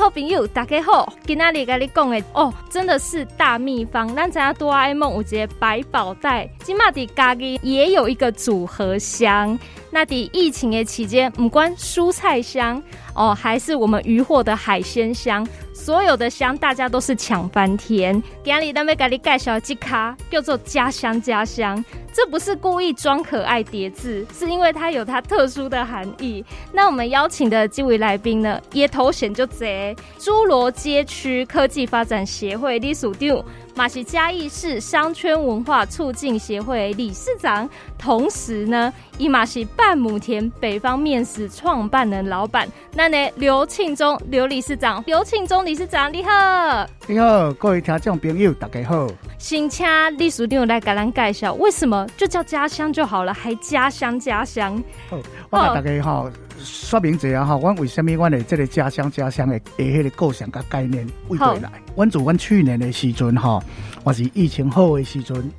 好朋友，大家好，今仔日跟你讲的哦，真的是大秘方。咱知影哆啦 A 梦有一个百宝袋，今嘛的家己也有一个组合箱。那在疫情的期间，不管蔬菜箱哦，还是我们渔获的海鲜箱，所有的香大家都是抢翻天。今日咱要跟你介绍这卡叫做家乡家乡，这不是故意装可爱叠字，是因为它有它特殊的含义。那我们邀请的这位来宾呢，也头衔就贼，侏罗街区科技发展协会理事长。马是嘉义市商圈文化促进协会理事长，同时呢，伊马是半亩田北方面食创办人老板。那呢，刘庆忠刘理事长，刘庆忠理事长，你好，你好，各位听众朋友，大家好。先请理事长来给咱介绍，为什么就叫家乡就好了，还家乡家乡？好，我给大家哈说明一下哈，我为什么我的这个家乡家乡的诶迄个构想跟概念为对来？我自我去年的时阵哈，我是疫情好的时阵，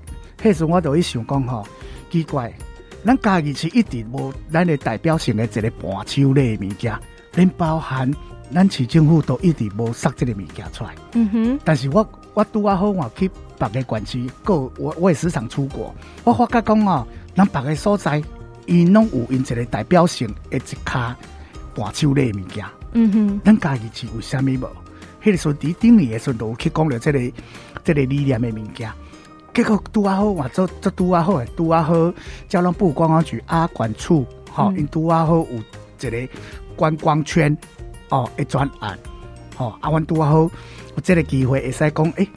迄时我就去想讲哈，奇怪，咱家己是一直无咱的代表性的一个伴手礼物件，连包含咱市政府都一直无塞这个物件出来。嗯哼，但是我我拄啊好我去别个县市，个我我也时常出国，我发觉讲哦，咱别个所在。因拢有因一个代表性的一卡伴手礼物件，嗯哼，咱家己是有虾米无？迄个时候伫顶年的时候去讲了这个这个理念的物件，结果拄啊好，我做做拄啊好诶，拄啊好，交通部观光局阿管处，吼，因拄啊好有一个观光圈哦，一转案，吼，啊，阮拄啊好有这个机会会使讲诶。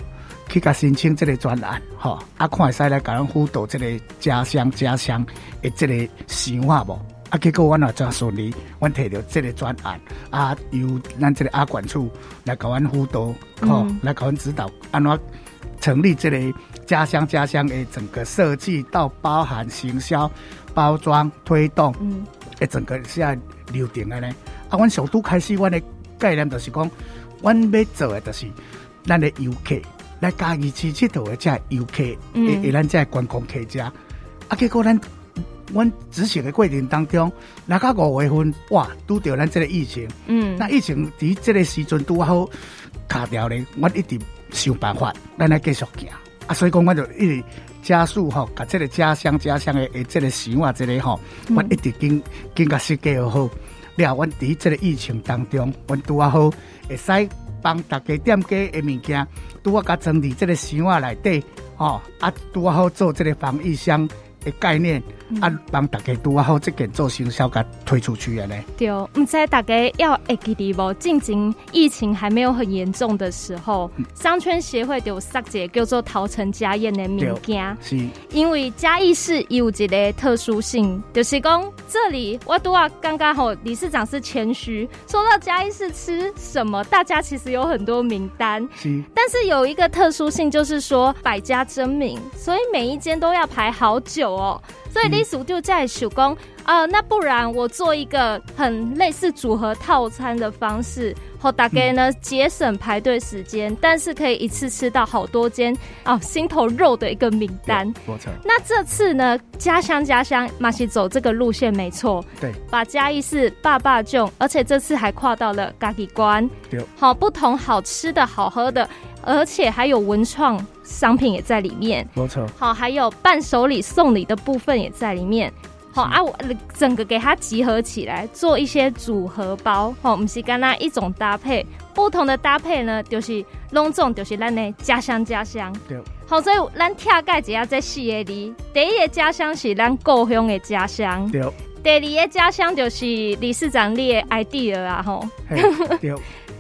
去甲申请这个专案，吼，啊，看会使来甲咱辅导这个家乡家乡的这个想法无？啊，结果阮也真顺利，阮摕到这个专案，啊，由咱这个阿管处来甲阮辅导，吼、嗯，来甲阮指导，安怎成立这个家乡家乡的整个设计到包含行销、包装、推动，嗯，诶，整个现在流程的呢？啊，阮首都开始，阮的概念就是讲，阮要做的就是咱的游客。来家己去佚佗的这游客，诶、嗯，诶，咱这观光客家，啊，结果咱，阮执行的过程当中，那个五月份，哇，拄着咱这个疫情，嗯，那疫情伫这个时阵拄好卡掉咧，我一直想办法，咱来继续行，啊，所以讲我就一直加速吼，把这个家乡家乡的诶，这个想法，这个吼，我一直经经过设计好，了，阮伫这个疫情当中，阮拄好会使。帮大家点解的物件，拄啊甲整理这个箱仔内底，哦，啊，拄啊好做这个防疫箱的概念。嗯、啊，帮大家拄好这件做行销，甲推出去的呢。对，唔知大家要会记得无？进前疫情还没有很严重的时候，嗯、商圈协会就有设个叫做桃城家宴的物件。是，因为嘉义市有一个特殊性，就是讲这里我拄啊刚刚好理事长是谦虚，说到嘉义市吃什么，大家其实有很多名单。是，但是有一个特殊性，就是说百家争鸣，所以每一间都要排好久哦。所以理事长在手工啊，那不然我做一个很类似组合套餐的方式，好大概呢节省排队时间，嗯，但是可以一次吃到好多间哦心头肉的一个名单。没错。那这次呢，家乡家乡嘛是走这个路线没错。对。把嘉义市爸爸囧，而且这次还跨到了嘉义关。对。好，不同好吃的好喝的。而且还有文创商品也在里面，没错。好，还有伴手礼送礼的部分也在里面。好啊，我整个给它集合起来，做一些组合包。好，不是干那一种搭配，不同的搭配呢，就是隆重，就是咱的家乡家乡。对。好，所以咱跳盖只要在四个里，第一个家乡是咱故乡的家乡。对。第二个家乡就是理事长你的 idea 啊，吼。对。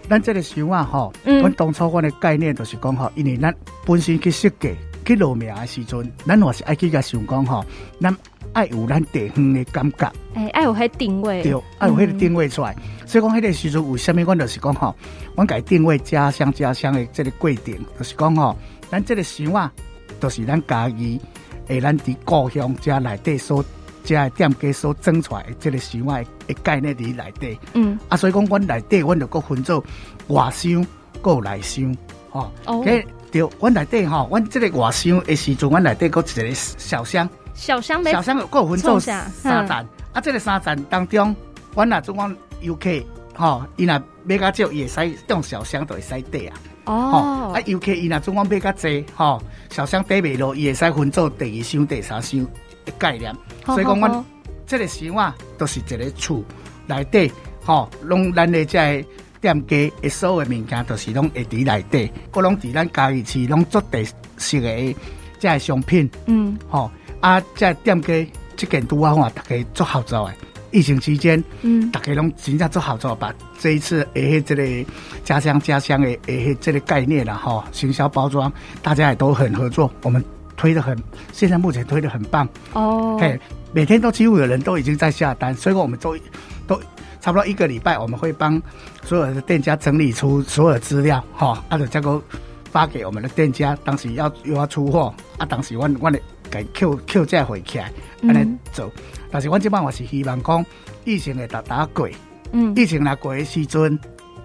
咱这个想法吼，阮当初阮的概念就是讲吼，因为咱本身去设计去路名的时阵，咱也是爱去甲想讲吼，咱爱有咱地方的感觉，哎，爱有迄定位，对，爱有迄个定位出来。嗯、所以讲迄个时阵，为虾米阮就是讲吼，阮家定位家乡家乡的这个规定，就是讲吼，咱这个想啊都是咱家己，诶，咱伫故乡家内底所。这店家所整出来的这个想法的概念伫内底，嗯，啊，所以讲，阮内底，阮就搁分做外箱，搁有内箱，吼，哦，对，阮内底吼，阮即个外箱的时阵，阮内底搁一个小箱，小箱，小箱搁有分做三层，啊，这个三层当中，阮若总讲游客吼，伊若买较少，伊会使用小箱就会使得啊。哦，啊，游客伊若总讲买较济，吼，小箱得袂落，伊会使分做第二箱、第三箱的概念。所以讲，阮这个箱啊，都是一个厝内底，吼，拢咱的这店家的所有的物件，都是拢会伫内底，搁拢伫咱家己市拢做特色的这个商品。嗯，吼，啊，这店家这件拄啊，大家做合作的。疫情期间，嗯，大家拢真正做合作，把这一次诶，这个家乡家乡的诶，这个概念啦，哈，行销包装，大家也都很合作，我们推的很，现在目前推的很棒哦。嘿，每天都几乎有人都已经在下单，所以我们都都差不多一个礼拜，我们会帮所有的店家整理出所有资料，哈，啊，就这个发给我们的店家，当时要又要出货，啊，当时我我的给 Q Q 价回起来，安尼走。但是，我即摆我是希望讲疫情会达达过，嗯，疫情来过的时阵，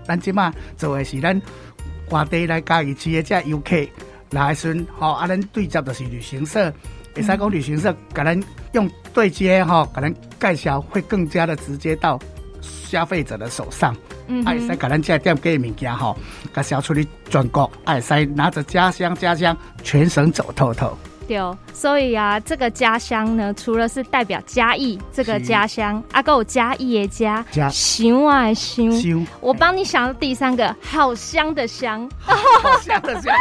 咱即摆做的是咱外地来嘉义市的这游客来时，吼，啊，咱对接的是旅行社，会使讲旅行社，甲咱用对接，吼，甲咱介绍会更加的直接到消费者的手上，嗯，啊，会使甲咱这店给物件，吼，甲销出去全国，啊，会使拿着家乡家乡全省走透透。对，所以啊，这个家乡呢，除了是代表嘉义这个家乡，阿哥有嘉义的家，香啊香，我帮你想到第三个，好香的香，好香的香，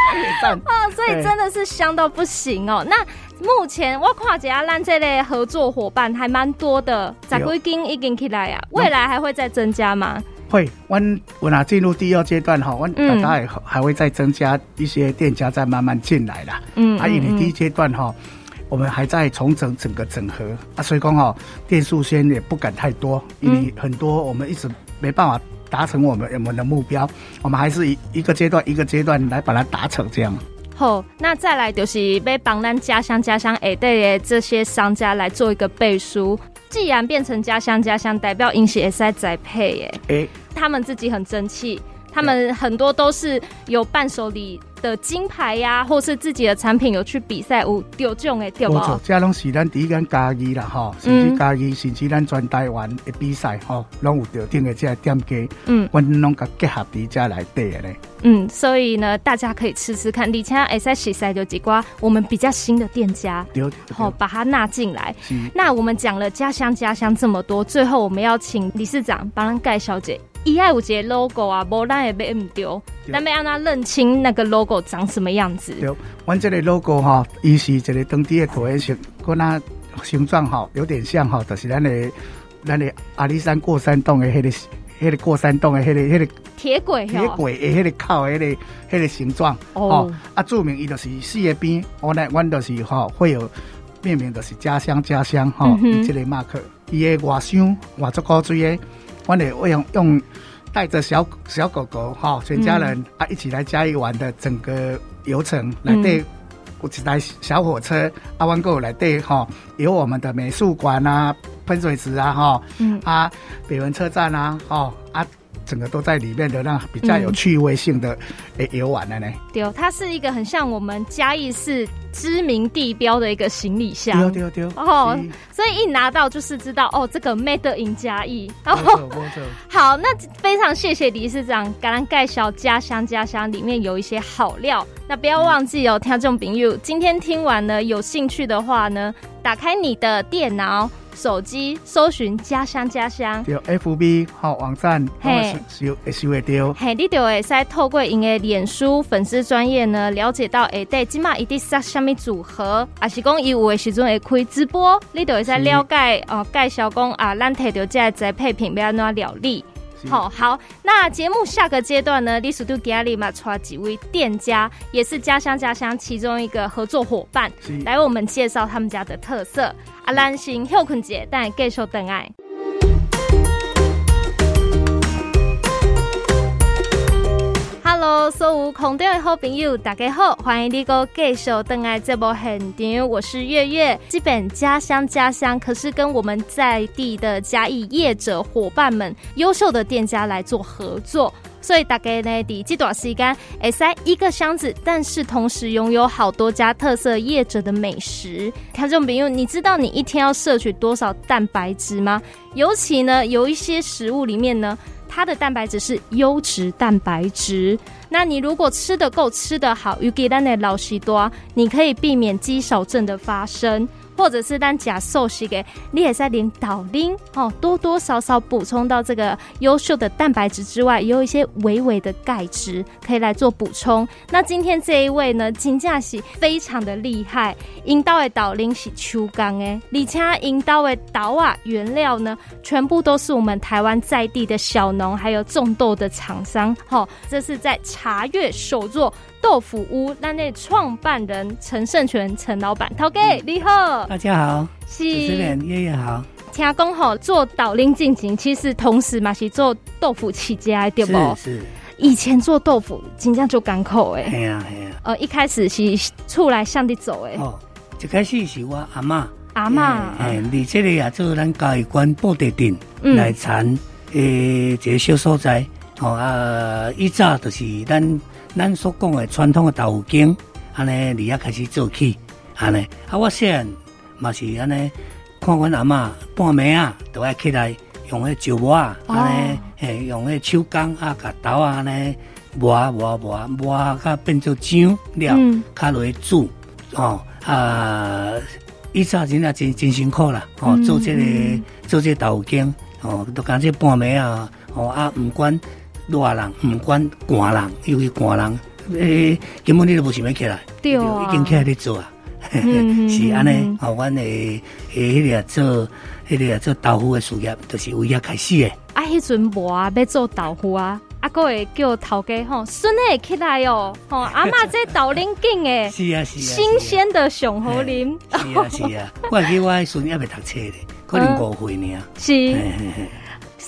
啊，所以真的是香到不行哦。那目前我看见咱这类合作伙伴还蛮多的，在几间已经起来啊，未来还会再增加吗？会，我我那进入第二阶段哈，我大概还会再增加一些店家再慢慢进来啦。嗯，啊，因为第一阶段哈，我们还在重整整个整合啊，所以讲哈，店数先也不敢太多，因为很多我们一直没办法达成我们我们的目标，我们还是一一个阶段一个阶段来把它达成这样。好，那再来就是要帮咱家乡家乡哎对的这些商家来做一个背书。既然变成家乡家乡，代表饮食也是在栽培耶。他们自己很争气，他们很多都是有伴手礼的金牌呀、啊，或是自己的产品有去比赛，有得奖的，对不？没错，这拢是咱第一间嘉义啦，哈，甚至嘉义，甚至咱全台湾的比赛，哈，拢有得奖的这店家，嗯，我拢个结合底下来对的嘞。嗯，所以呢，大家可以吃吃看。而且哎，在洗赛就几瓜，我们比较新的店家，好把它纳进来。那我们讲了家乡家乡这么多，最后我们要请理事长帮盖小姐一爱五节 logo 啊，无咱也被 M 丢，咱要让他认清那个 logo 长什么样子。对，我这个 logo 哈，伊是一个当地的图案形，跟它形状哈有点像哈，就是咱的咱的阿里山过山洞的迄个。迄个过山洞的迄个、迄个铁轨，铁轨的迄个靠，迄个、迄个形状哦。啊，著名伊就是四个边，我呢，阮就是吼会有命名，就是家乡家乡吼，伊这个马克，伊的外箱外足古锥的，阮会用用带着小小狗狗哈，全家人啊一起来嘉义玩的整个游程来对。有一台小火车，阿湾购来对哈，有我们的美术馆啊、喷水池啊哈，嗯啊北门车站啊，哈啊。整个都在里面的，那比较有趣味性的诶游玩的呢。对，它是一个很像我们嘉义市知名地标的一个行李箱。对对对。哦，所以一拿到就是知道哦，这个 Made in 嘉义。没错没错。好，那非常谢谢李市长，感恩盖小家乡家乡里面有一些好料。那不要忘记哦，听众朋友，今天听完呢，有兴趣的话呢，打开你的电脑。手机搜寻家乡家乡，有 FB 好网站，嘿，收收会到，嘿，你就会使透过因的脸书粉丝专业呢，了解到诶，对，今嘛一定是虾米组合，啊是讲伊有的时阵会开直播，你就会使了解哦，介绍讲啊，咱摕到这些配品要安怎料理。好好，那节目下个阶段呢，李叔都给阿里马抓几位店家，也是家乡家乡其中一个合作伙伴，来为我们介绍他们家的特色。阿兰星休困姐，但继续等爱。Hello，所有空中的好朋友，大家好，欢迎你个继续登来这部现场，我是月月。基本家乡家乡，可是跟我们在地的嘉义业者伙伴们、优秀的店家来做合作。所以大概呢，第这段时间，会使一个箱子，但是同时拥有好多家特色业者的美食。看这种比喻，你知道你一天要摄取多少蛋白质吗？尤其呢，有一些食物里面呢，它的蛋白质是优质蛋白质。那你如果吃得够、吃得好，尤其咱的老许多，你可以避免肌少症的发生。或者是当假寿司给你也在领导拎哦，多多少少补充到这个优秀的蛋白质之外，也有一些微微的钙质可以来做补充。那今天这一位呢，金价是非常的厉害，引导的导拎是秋钢诶，而且引导的导啊原料呢，全部都是我们台湾在地的小农还有种豆的厂商。好，这是在茶月手作。豆腐屋那那创办人陈胜全陈老板，头家你好，大家好，是主持人爷爷好。听讲吼做导拎进行，其实同时嘛是做豆腐起家，对不？是是。以前做豆腐，真正就港口诶。系啊系啊。呃，一开始是出来向的走诶。哦，一开始是我阿妈。阿妈。诶，你这里也做咱嘉义关布袋镇来产诶，这个小所在。哦啊，以早就是咱。咱所讲的传统的豆腐羹，安尼你啊开始做起，安尼啊，我细汉嘛是安尼，看阮阿嬷半暝啊，都爱起来用迄石磨啊，安尼诶，用迄手工啊，甲豆啊安尼磨磨磨磨，甲变做浆料，卡落去煮哦啊，以早真啊真真辛苦啦，哦，做这个做这个豆腐羹，哦，都讲这半暝啊，哦啊，毋管。热人唔管寒人，尤其寒人，诶、欸，根本你都无想要起来，对啊，已经起来咧做啊，嗯、是安尼，哦，阮诶诶，迄个做，迄个做豆腐诶事业，就是为遐开始诶。啊，迄阵无啊，要做豆腐啊，啊，阁会叫头家吼，孙诶起来哦，吼，阿嬷这导拎紧诶，是啊是啊，新鲜的上好啉，是啊是啊，我还记得我迄孙还未读册咧，可能五岁尔，是。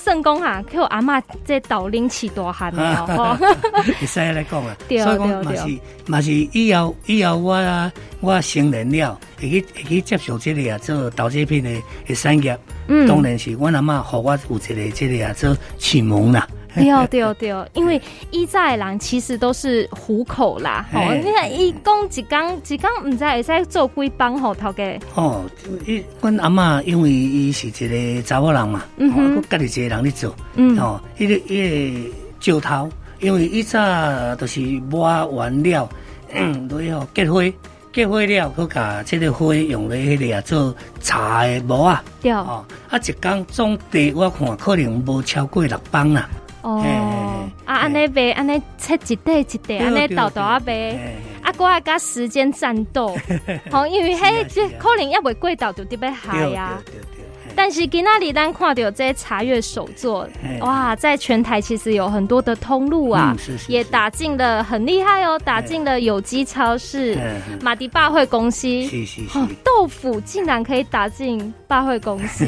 圣公哈，给我阿嬷这导领起大汉哦，会使来讲啊，所以讲嘛是嘛是以后以后我啊我成人了，会去会去接受这个啊做豆制品的的产业，嗯，当然是我阿嬷和我有一个这个啊做启蒙啦。对哦对哦对哦，因为以前的人其实都是糊口啦，哦，你看一工一工一工毋知会使做几帮吼头家。哦，伊阮阿嬷因为伊是一个查某人嘛，嗯哼，家己一个人咧做，嗯，哦，伊个伊个石头，因为以前都是抹完了，嗯，都要结花，结花了，佮甲这个花用咧迄个啊做茶的磨啊，对，哦，啊一工总地我看可能无超过六帮啦。哦，啊，安尼卖，安尼切一块一块，安尼倒倒啊卖，啊，我爱甲时间战斗，好，因为迄这可能也未过到就特别嗨呀。但是今仔日咱看到这些查阅手作，哇，在全台其实有很多的通路啊，也打进了很厉害哦，打进了有机超市、马迪百货公司，豆腐竟然可以打进百货公司。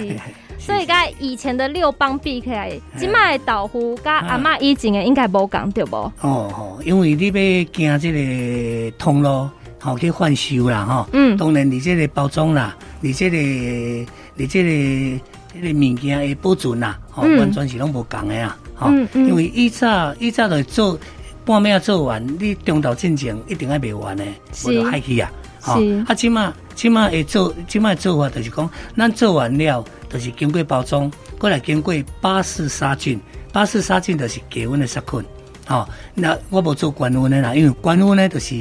所以，甲以前的六帮比起来，即卖豆腐甲阿嬷以前的应该无共对不？哦哦，因为你要行这个通路，好去贩售啦，哈。嗯。当然，你这个包装啦，你这个，你这个，这个物件的保存啦，哦，完全是拢无共的啊。嗯嗯。因为以早以早就做半暝做完，你中途进前一定爱卖完的，我就害去啊。是。啊，即码即码会做，即码做法就是讲，咱做完了。就是经过包装，过来经过巴氏杀菌，巴氏杀菌就是低温的杀菌。哦，那我无做高温的啦，因为高温呢，就是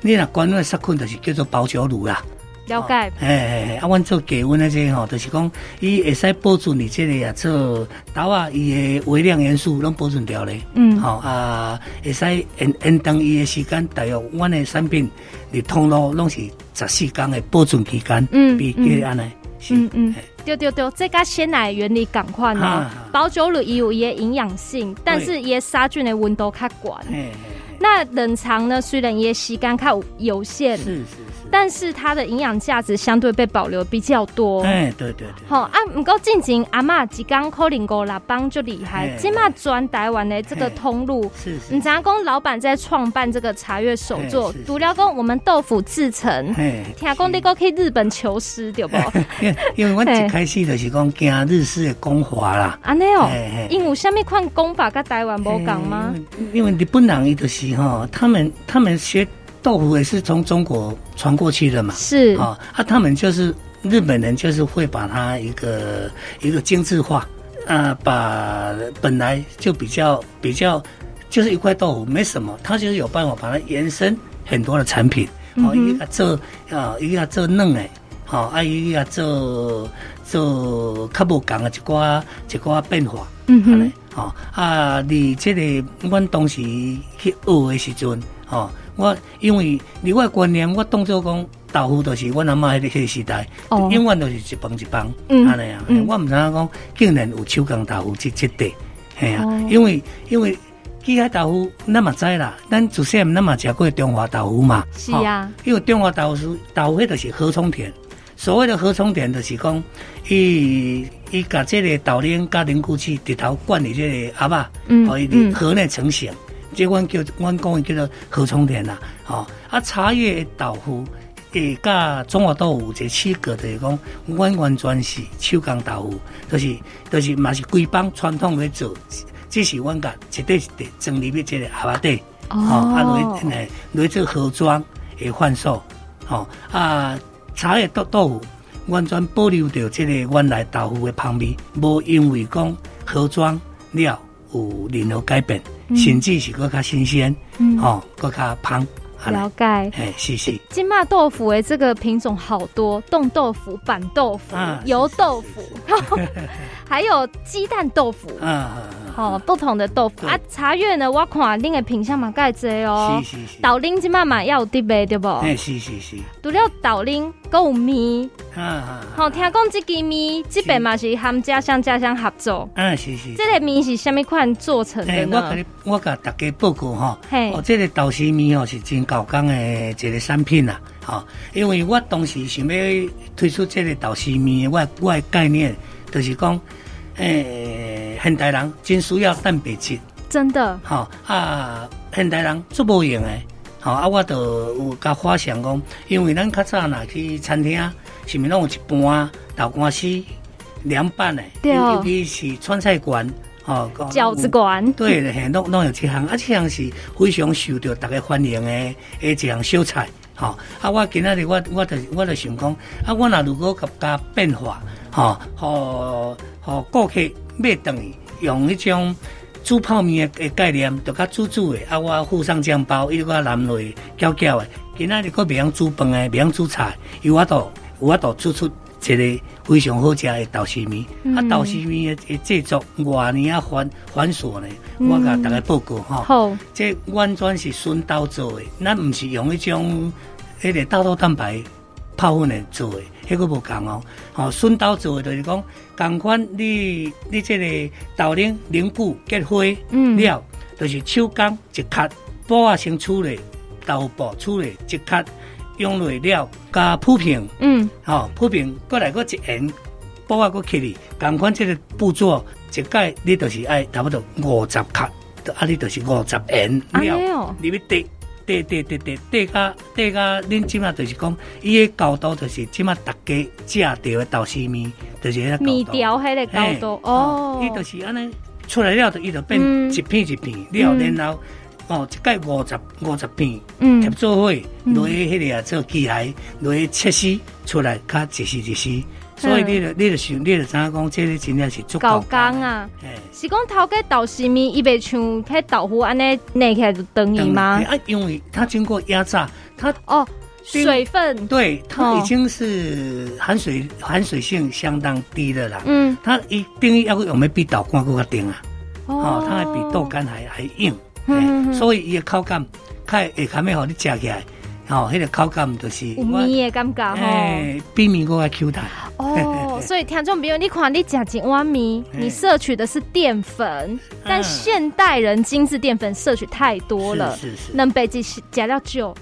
你若高温的杀菌，就是叫做包嚼乳啦。了解。哎哎哎，啊，阮做低温的这个吼，就是讲伊会使保存你这个啊做豆啊，伊的微量元素拢保存掉咧。嗯。好、哦、啊，会使延延长伊的时间，大约阮的产品你通路拢是十四天的保存期间。嗯。比这安尼。嗯嗯嗯。对对对，这个鲜奶原理赶快呢，保酒乳有也营养性，但是也杀菌的温度较高。那冷藏呢，虽然也时间较有限，是是是，但是它的营养价值相对被保留比较多。哎，对对对。好啊，唔够进前阿嬷一刚扣零五六帮就厉害，今嘛转台湾的这个通路。是是。你讲讲老板在创办这个茶叶手作，独料工我们豆腐制成。听讲你过去日本求师对不？因为我一开始就是讲惊日式的工法啦。安尼哦，因为有什么款工法跟台湾无共吗？因为日本人伊就是哈，他们他们学豆腐也是从中国传过去的嘛。是啊，啊，他们就是日本人，就是会把它一个一个精致化啊，把本来就比较比较就是一块豆腐没什么，他就是有办法把它延伸很多的产品。哦，一个做啊，一个做嫩诶。好，啊，伊个做做较无共的一寡一寡变化，嗯哼，哦啊，你这个阮当时去学的时阵，吼，我因为你我观念，我当作讲豆腐都是阮阿嬷迄个迄个时代，永远都是一帮一帮，嗯，安尼啊，我毋知影讲竟然有手工豆腐即即块，系啊，因为因为其他豆腐咱嘛知啦，咱自细咱嘛食过中华豆腐嘛，是啊，因为中华豆腐豆腐迄个是河冲田。所谓的河冲田就是讲，伊伊甲这个豆奶加凝固剂直头灌入这个阿爸，可以河内成型，这阮叫阮讲叫做河葱田啦。哦，啊茶叶豆腐，诶，甲中华豆腐这七个就是讲，阮完全是手工豆腐，就是就是嘛是规帮传统来做，只是阮甲一块一块整入去一个盒仔底，哦，啊来来来做盒装诶贩售，哦啊。茶叶豆豆腐完全保留着这个原来豆腐的香味，无因为讲盒装了有任何改变，嗯、甚至是更加新鲜，哦，更加香。了解，哎，谢谢。金马豆腐诶，这个品种好多，冻豆腐、板豆腐、油豆腐，还有鸡蛋豆腐，嗯，好，不同的豆腐啊。茶叶呢，我看恁的品相嘛介济哦，是是是。豆奶金马嘛要有特别对不？哎，是是是。除了豆奶，还有面，嗯嗯。好，听讲这个面这边嘛是含家乡家乡合作，嗯，是是。这个面是什米款做成的呢？我给你，我给大家报告哈，哦，这个豆豉面哦是真高刚的一个产品啦，好，因为我当时想要推出这个豆豉面，我我的概念就是讲，诶、欸，现代人真需要蛋白质，真的，好啊，现代人做无用诶，好啊，我就有甲发想讲，因为咱较早若去餐厅，是咪拢有一盘豆干丝凉拌诶，对哦，尤其是川菜馆。哦，饺子馆。对，嘿，拢拢有这项，啊，这项是非常受到大家欢迎的，诶，一项小菜，吼、哦，啊，我今仔日我我就我就想讲，啊，我若如果甲加变化，吼、哦，互互顾客买等于用迄种煮泡面的概念，就较煮煮的，啊，我附上酱包，伊个蓝类搅搅的，今仔日佫袂用煮饭的，袂用煮菜，有法度有法度煮出。一个非常好食的豆豉面，嗯、啊，豆豉面的制作偌尼啊繁繁琐呢，嗯、我甲大家报告哈。好，这完全是纯豆做的，咱毋是用迄种迄个大豆蛋白泡粉来做的，迄个无共哦。吼，纯豆做的就是讲，共款你你这个豆奶凝固结灰了，嗯、就是手工一卡，布啊先处理，豆布处理一卡。用落了加铺平，嗯，好铺平过来个一圆，包啊个起哩，共款这个步骤一概你都是爱差不多五十克，啊你都是五十圆了，你要叠叠叠叠叠叠加叠加，恁即马就是讲，伊个高度就是即马大家食到的豆丝面，就是迄个面条迄个高度哦，伊就是安尼出来了，就伊就变一片一片料，然后。哦，一概五十五十片，贴做伙，落去迄个做机械，落去测试出来，较一时一时。所以你着你着想，你着知影讲，这个真正是足够工啊。是讲头家豆豉面，伊袂像迄豆腐安尼捏起来就等于吗？啊，因为它经过压榨，它哦水分，对，它已经是含水含水性相当低的啦。嗯，它一定要用的比豆干更加硬啊。哦，它还比豆干还还硬。嗯，所以伊个口感，较会较咩好你食起来，吼，迄个口感就是有面的感觉吼，比面更加 Q 弹。哦，所以听众朋友，你看你吃一碗米，你摄取的是淀粉，但现代人精致淀粉摄取太多了，是是，能被这些加料酒。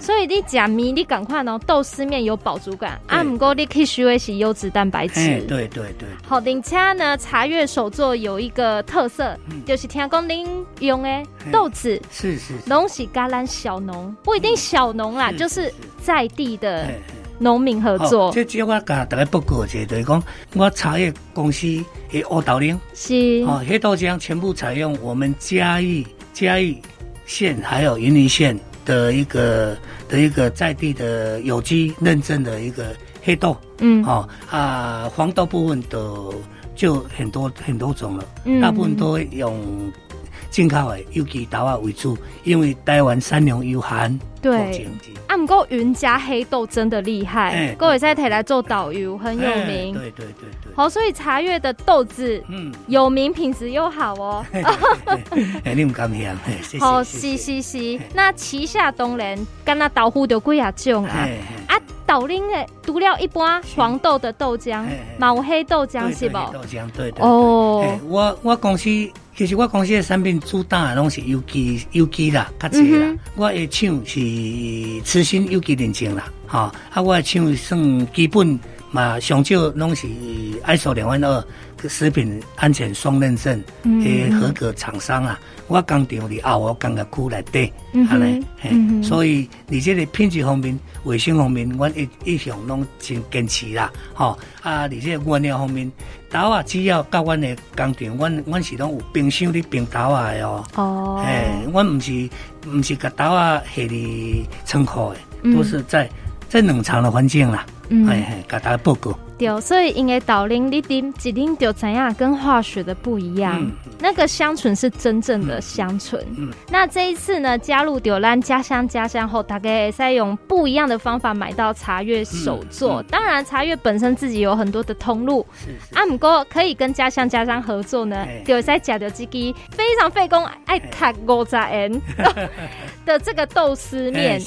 所以你吃米，你赶快哦，豆丝面有饱足感，啊，不过你可以需要是优质蛋白质。对对对。好，而且呢，茶叶手作有一个特色，就是听讲您用的豆子是是，拢是橄榄小农，不一定小农啦，就是在地的农民合作。这只我甲大家报告一下，就是讲我茶叶公司的乌豆奶。是。哦，黑豆浆全部采用我们嘉义嘉义县还有云林县。的一个的一个在地的有机认证的一个黑豆，嗯，哦啊，黄豆部分的就很多很多种了，嗯，大部分都用进口的有机豆啊为主，因为台湾产量有限。对，啊，不过云嘉黑豆真的厉害，各位在台来做导游很有名。对对对对。好，所以茶叶的豆子，嗯，有名，品质又好哦。哎，你唔敢听？好，是是是。那旗下东人，干那豆腐就贵啊种啊。啊，豆奶的除了一般黄豆的豆浆，嘛有黑豆浆是不？豆浆对对。哦，我我公司。其实我公司的产品主打的拢是有机有机啦，较济啦。我的厂是慈心有机认证啦，哈。啊，我的厂算基本嘛，上少拢是 ISO 两万二食品安全双认证的合格厂商啊。我工厂里啊，我工业区内底，安尼，嘿。所以你这个品质方面、卫生方面，我一一向拢真坚持啦，吼。啊，你这个原料方面。豆啊，只要到阮的工厂，阮阮是拢有冰箱咧冰豆啊的哦。哦，哎，阮唔是唔是甲豆啊下伫仓库的，嗯、都是在在冷藏的环境啦。嗯，哎哎，甲大家报告。对，所以因为导林你啉一啉就怎样，跟化学的不一样。嗯、那个香醇是真正的香醇。嗯，嗯那这一次呢，加入丢兰家乡家乡后，大概在用不一样的方法买到茶叶手作。当然，茶叶本身自己有很多的通路。啊，不过可以跟家乡家乡合作呢，就在加掉几支非常费工，爱卡五十元 的这个豆丝面。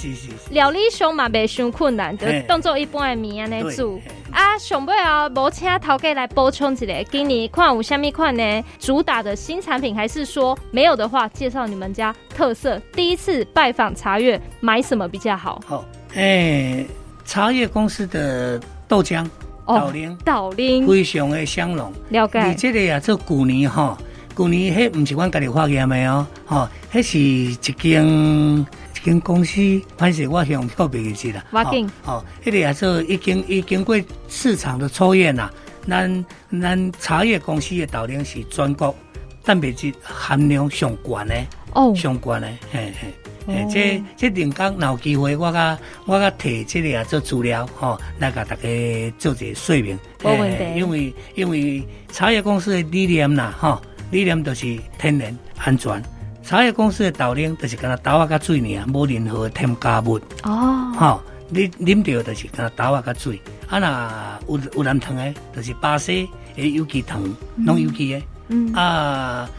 料理上嘛，没伤困难，就当做一般的米安尼煮。啊，上尾啊，无请头家来补充一下，今年看有虾米款呢？主打的新产品，还是说没有的话，介绍你们家特色。第一次拜访茶叶，买什么比较好？好，哎、欸，茶叶公司的豆浆，豆奶，豆奶，非常的香浓。了解。你这个呀，做古年哈，古年迄不是阮家己发现的哦，哈，迄是一间。跟公司，反正我向告别一次啦。我经哦，迄个也做已经已经过市场的抽验啦。咱咱茶叶公司的豆奶是全国蛋白质含量上悬的哦，上悬的，嘿嘿。诶，这这临工若有机会，我甲我甲提这个啊做资料，吼，来甲大家做一个说明。冇问题。因为因为茶叶公司的理念啦，吼，理念就是天然安全。茶叶公司的豆奶就是跟那豆啊加水尔，无任何添加物。哦，好，你啉到就是跟那豆啊加水。啊，那有有人糖的，就是巴西的有机糖，拢有机的。嗯。啊，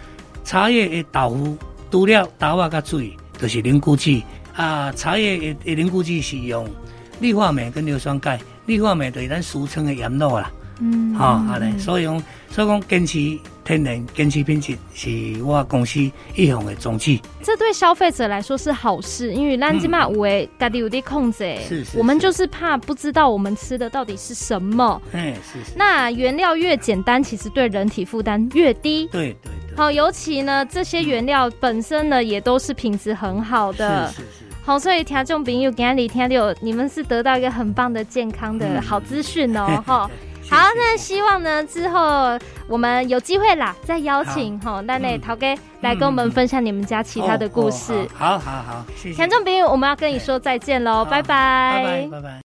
茶叶的豆腐除了豆啊加水，就是凝固剂。啊，茶叶的的凝固剂是用氯化镁跟硫酸钙，氯化镁就是咱俗称的盐卤啦。嗯。好，好嘞，所以讲，所以讲坚持。天然坚持品质是我公司一向的宗旨。这对消费者来说是好事，因为咱即马有诶家己有啲控制。是是。我们就是怕不知道我们吃的到底是什么。哎，是是。那原料越简单，其实对人体负担越低。对对对。好，尤其呢，这些原料本身呢，也都是品质很好的。是是是。好，所以听众朋友今天听到你们是得到一个很棒的健康的 好资讯哦，哈。好，那希望呢之后我们有机会啦，再邀请哈那那陶哥来跟我们分享你们家其他的故事。好好好，谢谢。听众朋友，我们要跟你说再见喽，拜拜，拜拜，拜拜。